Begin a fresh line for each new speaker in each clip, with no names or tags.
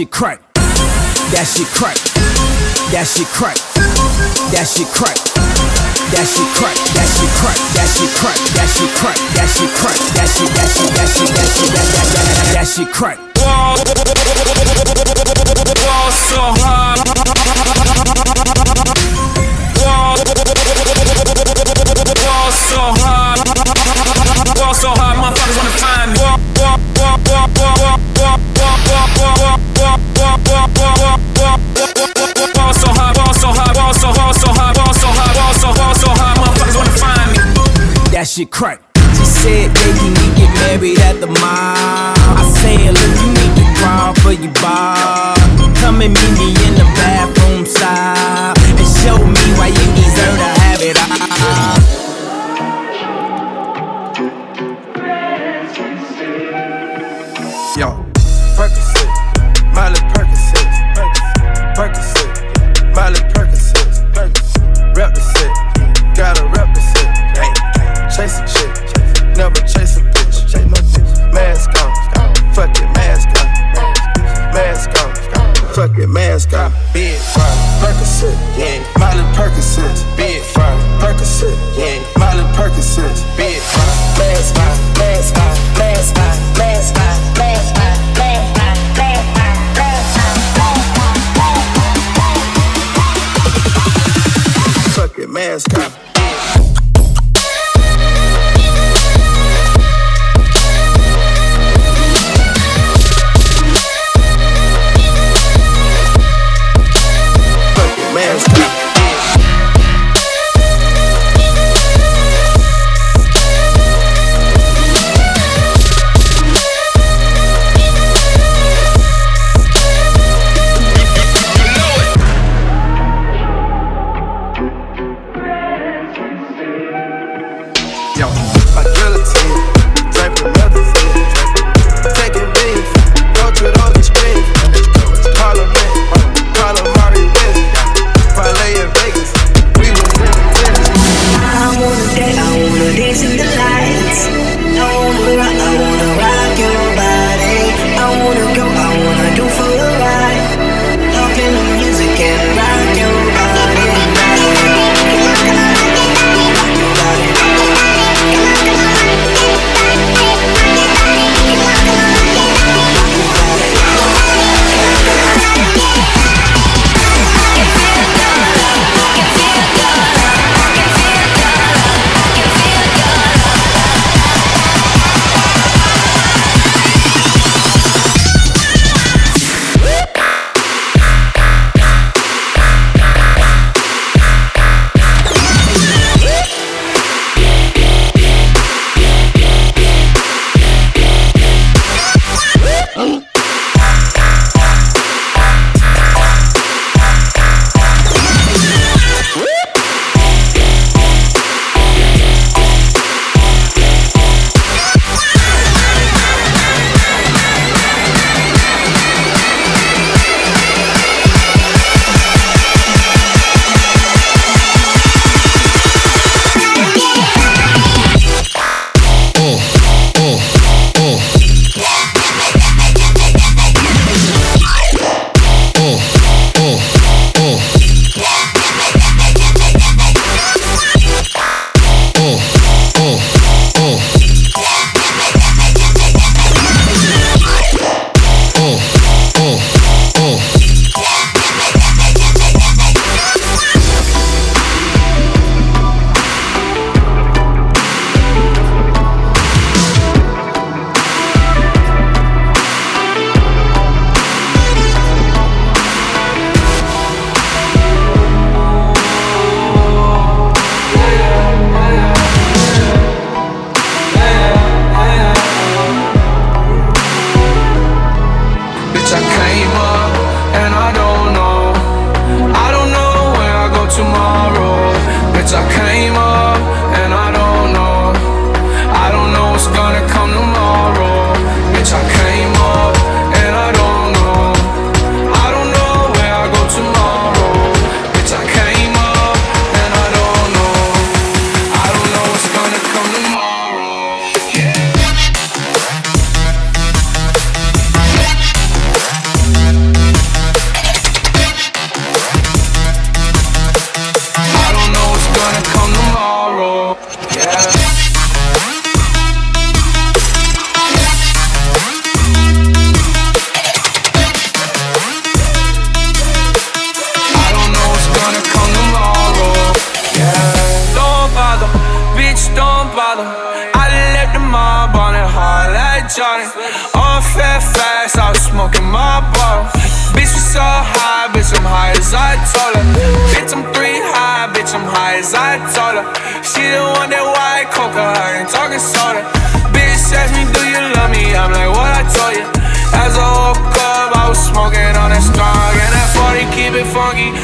shit crack. That shit crack. That shit crack. That shit crack. That shit crack. That shit crack. That shit crack. That shit crack. That shit crack. That shit that shit that shit that shit that that that that that shit crack.
Wall so hard.
crack. She said, baby, we get married at the mall. I said, look, you need to crawl for your bar. Come and meet me in the bathroom
side.
mascot.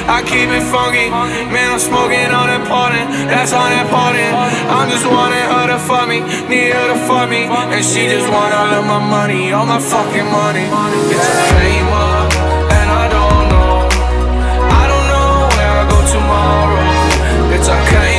I keep it funky. Man, I'm smoking on that pardon. That's on that pardon. I'm just wanting her to fuck me, need her to fuck me. And she just want all of my money, all my fucking money. It's a game up, and I don't know. I don't know where I go tomorrow. Bitch, I
can't.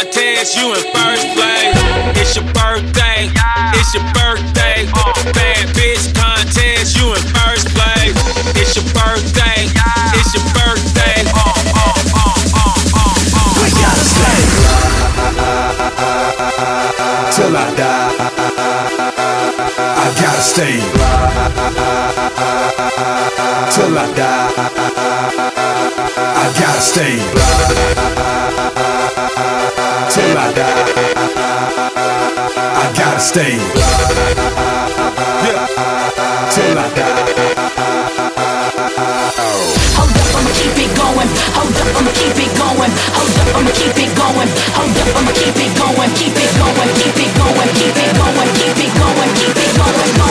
Contest, you in first place. It's your birthday, it's your birthday. Bad bitch contest, you in first place. It's your birthday, it's your birthday. Uh,
we gotta stay. Till I die. I gotta stay. Till I die. I gotta stay yeah, till I die. I gotta stay my die.
Hold up, I'ma keep it going. Hold up, I'ma keep it going. Hold up, I'ma keep it going. Hold up, I'ma keep it going. Keep it going. Keep it going. Keep it going. Keep it going. Keep it going. Keep Going. Going.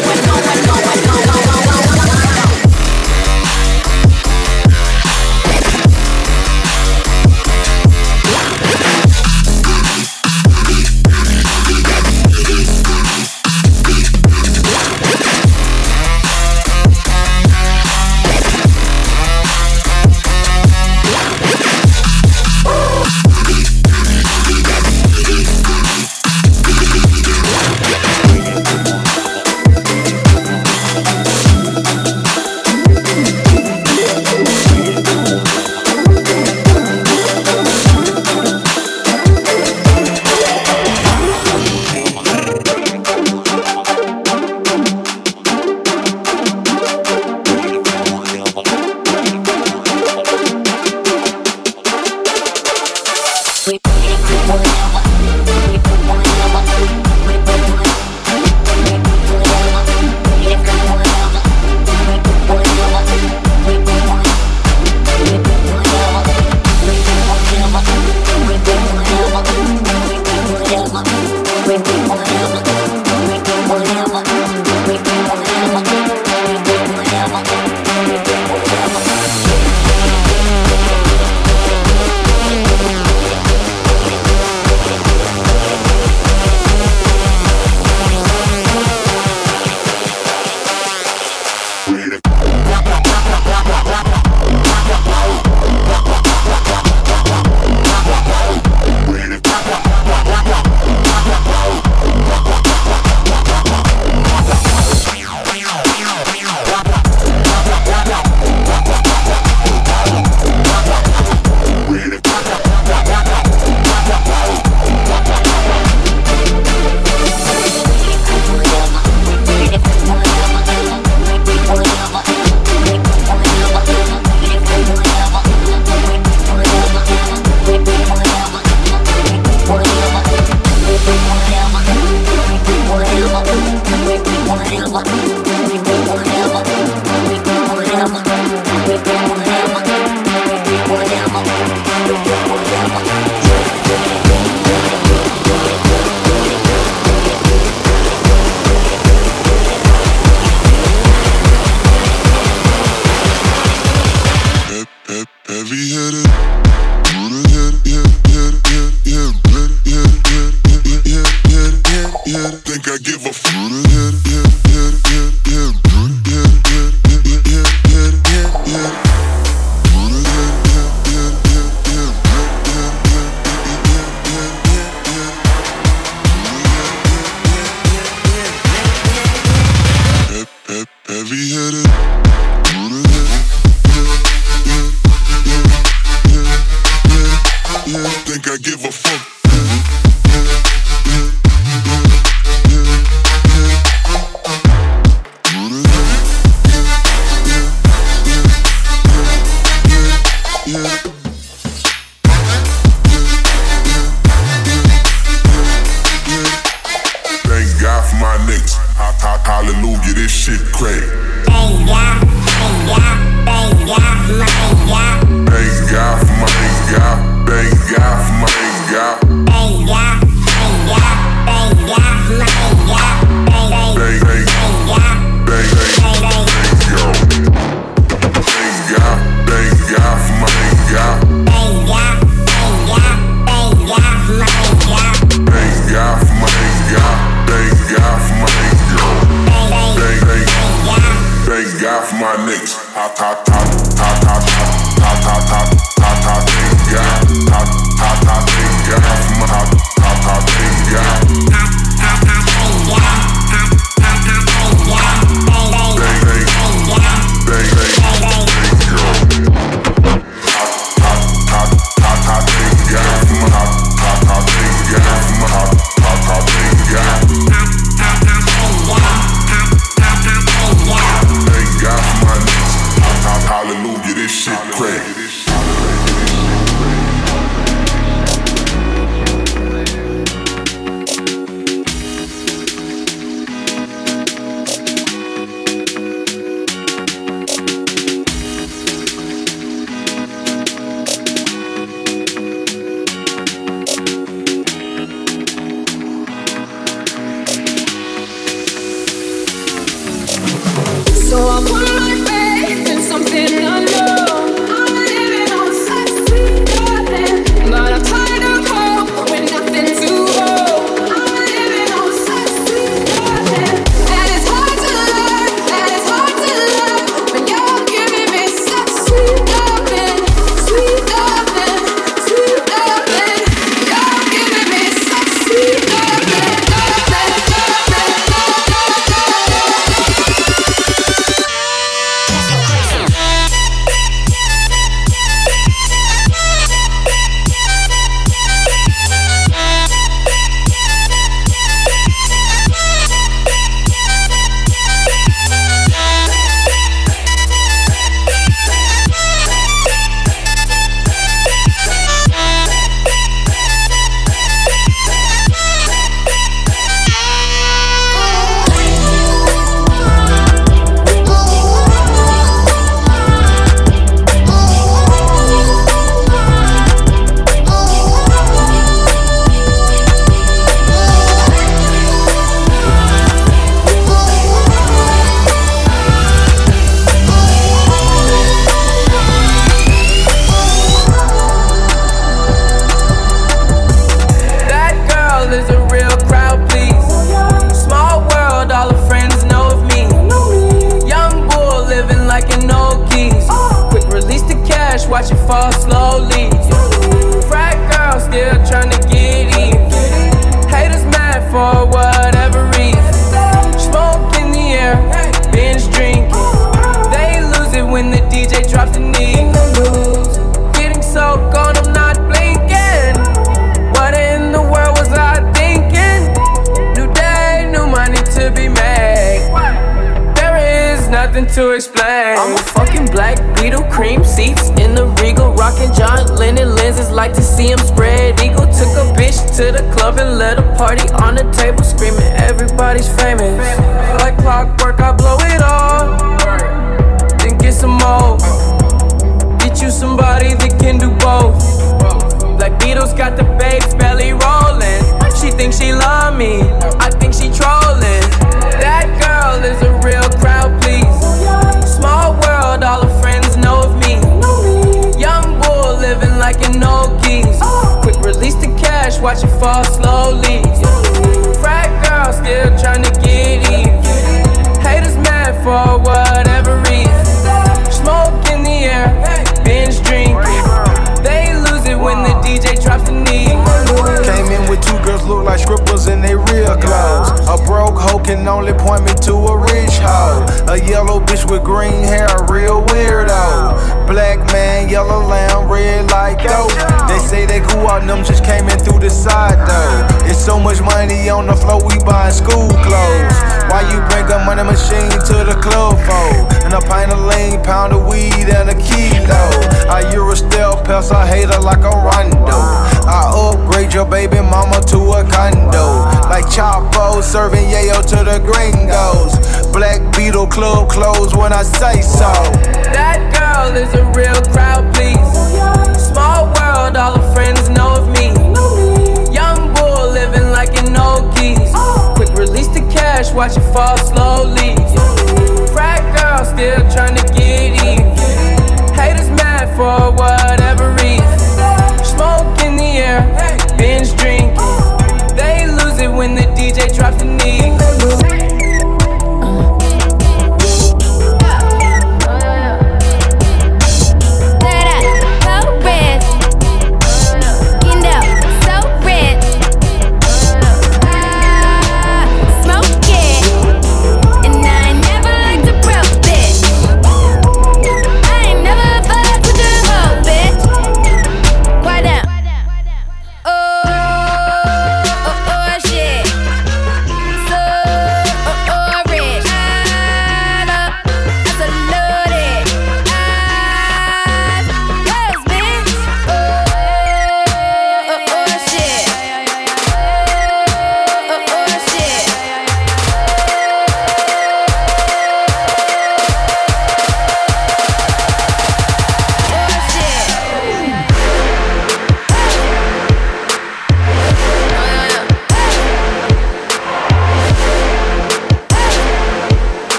laugh
my
next. Hot, hot, hot. Party on the table, screaming, everybody's famous. Like clockwork, I blow it all. Then get some more. Get you somebody that can do both. Black Beatles got the babes belly rolling. She thinks she love me, I think she trolling. That girl is a real crowd, please. Small world, all her friends know of me. Young bull living like an old geese. Quick release the cash, watch it fall slowly. pound of weed and a kilo. I you a stealth pest, I hate her like a rondo. I upgrade your baby mama to a condo. Like Chapo serving yayo to the gringos.
Black Beatle club clothes when I say so.
That girl is a real crowd, please. Small world, all her friends know of me. Young bull living like an old geese. Quick release
the cash, watch it fall slowly girl still tryna get even. Haters mad for whatever reason. Smoke in the air, binge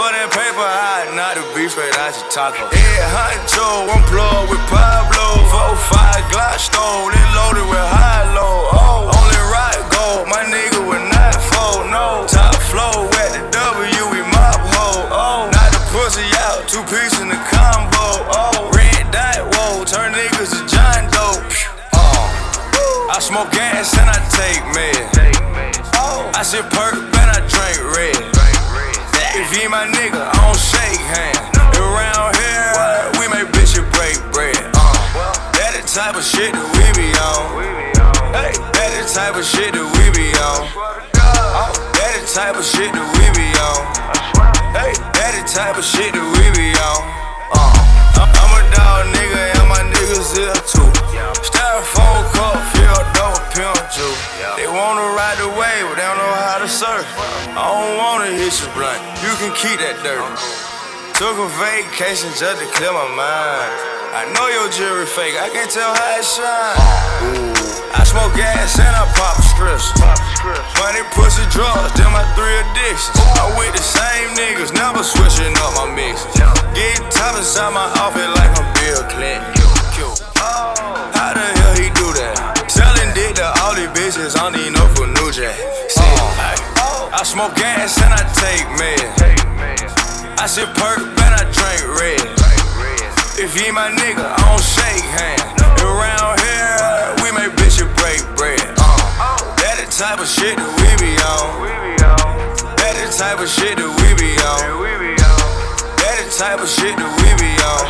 for that paper, I not the beef straight out your taco. Yeah, honcho, one plug with Pablo. Four, five Glock stole, it loaded with high low. Oh, only right gold, my nigga would not fold, no. Top flow at the W, we mob hoe. Oh, not the pussy out, two pieces in the combo. Oh, red dot, whoa, turn niggas to John Doe. Oh, I smoke gas and I take meds. Oh, I sip perk, bet I drink red. If he my nigga, I don't shake hands. Around here, we make bitches break bread. Uh, that the type of shit that we be on. Hey, that the type of shit that we be on. That the type of shit that we be on. Hey, that the type of shit that we be on. Uh, I'm a dog nigga and my niggas here too. Styrofoam cup filled up with pimp juice. They wanna ride the wave, but they don't know how to surf. I don't wanna hit you blunt. You can keep that dirt. Took a vacation just to clear my mind. I know your jewelry fake, I can tell how it shine. Ooh. I smoke gas and I pop strips. Money, pussy, drugs, them my three addictions. I with the same niggas, never switching up my mixes. Get top inside my outfit like I'm Bill Clinton. These I don't need no for New Jack. See, I smoke gas and I take meds. I sip perk, bet I drink red. If he my nigga, I don't shake hands. Around here, we make bitches break bread. Uh, that the type of shit that we be on. That the type of shit that we be on. That the type of shit that we be on.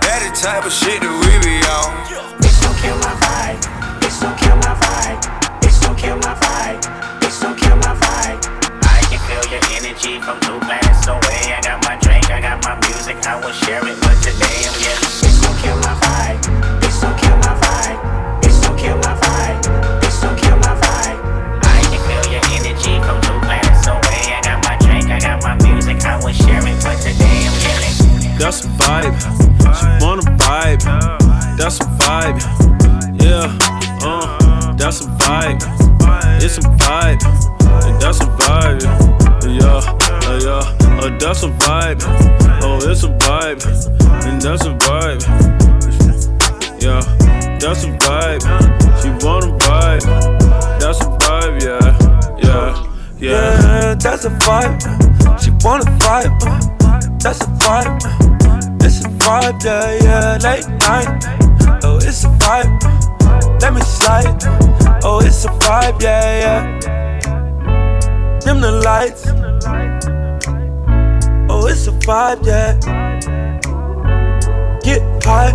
That the type of shit that we be on.
Bitch, don't kill my vibe. Bitch, don't kill my vibe. Kill my vibe. Bitch, don't kill my vibe.
I can feel your energy from two planets away. I got my drink, I got my music, I will share it, but today I'm getting.
Bitch, don't kill my vibe. Bitch, don't kill my vibe. Bitch, don't kill my vibe. Bitch, don't kill my vibe.
I can feel your energy from two planets away. I got my drink, I got my music, I will share it, but today I'm getting.
That's a vibe. She wanna vibe. That's a vibe. Yeah, uh, that's a vibe. It's a vibe. And that's a vibe. Yeah, uh, yeah, uh, that's a vibe. Oh, it's a vibe. And that's a vibe. Yeah, that's a vibe. She wanna vibe. That's a vibe. Yeah, yeah, yeah.
Yeah, that's a vibe. She wanna vibe. That's a vibe. It's a vibe, yeah, yeah. Late night. Oh, it's a vibe. Let me slide. It's a vibe, yeah, yeah. Dim the lights. Oh, it's a vibe, yeah. Get high.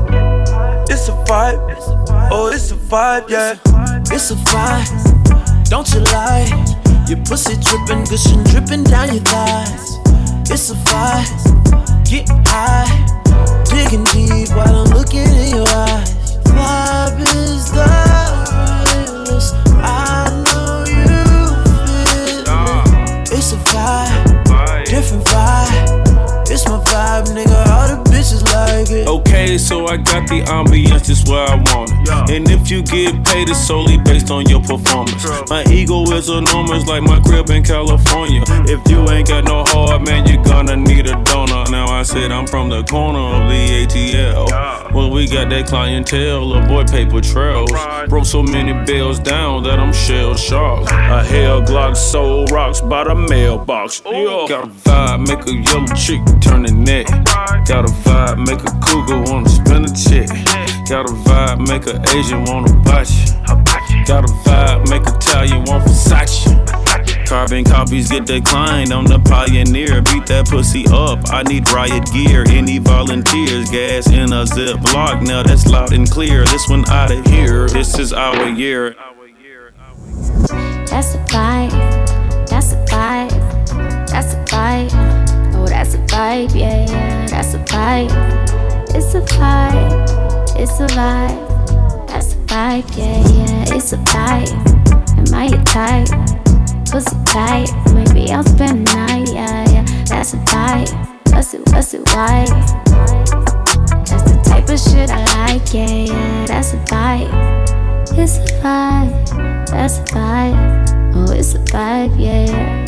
It's a vibe. Oh, it's a vibe, yeah.
It's a vibe, don't you lie. Your pussy dripping, gushing, dripping down your thighs. It's a vibe, get high, digging deep while I'm looking in your eyes. Vibe is the realest. I know you feel it. It's a vibe, different vibe. It's my vibe, nigga. All the bitches like it.
Okay, so I got the ambience just where I want it. And if you get paid, it's solely based on your performance. My ego is enormous, like my crib in California. Hmm. If you ain't got no heart, man, you're gonna need a donor. Now I said I'm from the corner of the ATL. Well, we got that clientele, little boy paper trails. Broke so many bills down that I'm shell shocked. A hell Glock sold rocks by the mailbox. Yeah. Got a vibe, make a yellow chick turn the neck. Got a vibe, make a Cougar wanna spin a chick. Got a vibe, make a Asian wanna botch you. Got a vibe, make Italian want Versace. Carbon copies get declined. I'm the pioneer. Beat that pussy up. I need riot gear. Any volunteers? Gas in a Ziploc. Now that's loud and clear. This one out of here. This is our year.
That's a fight. That's a fight. That's a fight that's a vibe, yeah, yeah, that's a vibe. It's a vibe, it's a vibe, that's a vibe, yeah, yeah, it's a vibe. Am I your type? Pussy tight, maybe I'll spend the night, yeah, yeah, that's a vibe. What's it, what's it, why? That's the type of shit I like, yeah, yeah, that's a vibe. It's a vibe, that's a vibe, oh, it's a vibe, yeah, yeah.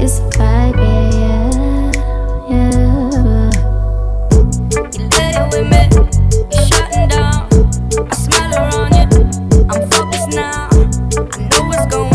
It's a vibe, yeah, yeah, yeah.
You lay with me, you shutting down. I smile around you. I'm focused now. I know what's going.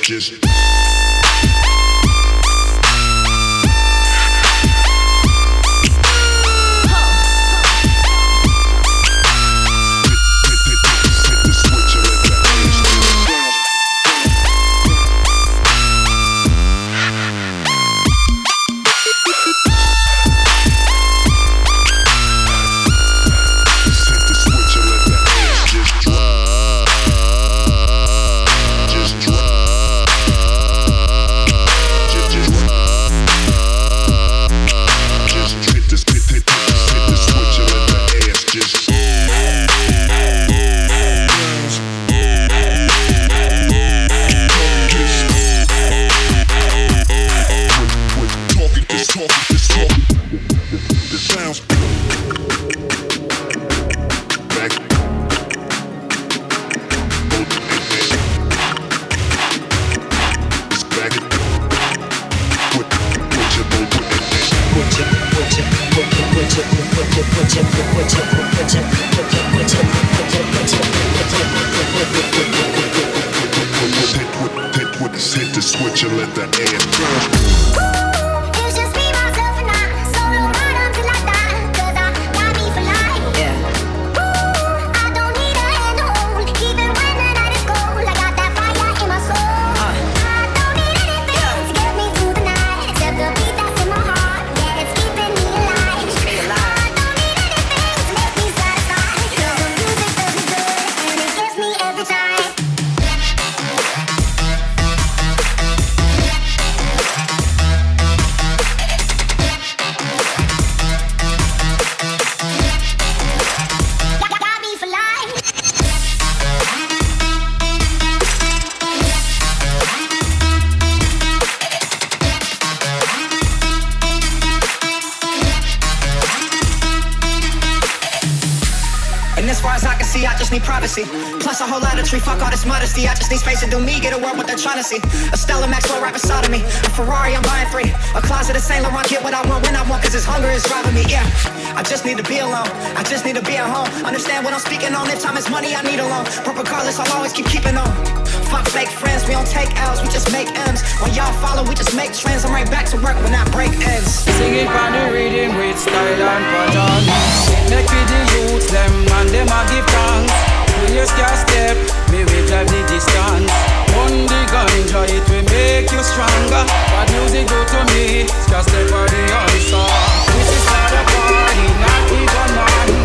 just.
I.
Plus a whole lot of tree, fuck all this modesty. I just need space to do me, get a world what they're trying to see. A Stella Maxwell right beside of me. A Ferrari, I'm buying three. A closet of Saint Laurent, get what I want when I want, cause this hunger is driving me, yeah. I just need to be alone. I just need to be at home. Understand what I'm speaking on. If time is money, I need a loan. But regardless, I'll always keep keeping on. Fuck fake friends, we don't take L's, we just make M's. When y'all follow, we just make trends. I'm right back to work when that break ends.
Sing it on the rhythm with style and pattern. Make with the youths them and them a give thanks you scar step, me will drive the distance. One the ganja, it will make you stronger. But music go to me, scar step are the answer. This is not a party, not even one.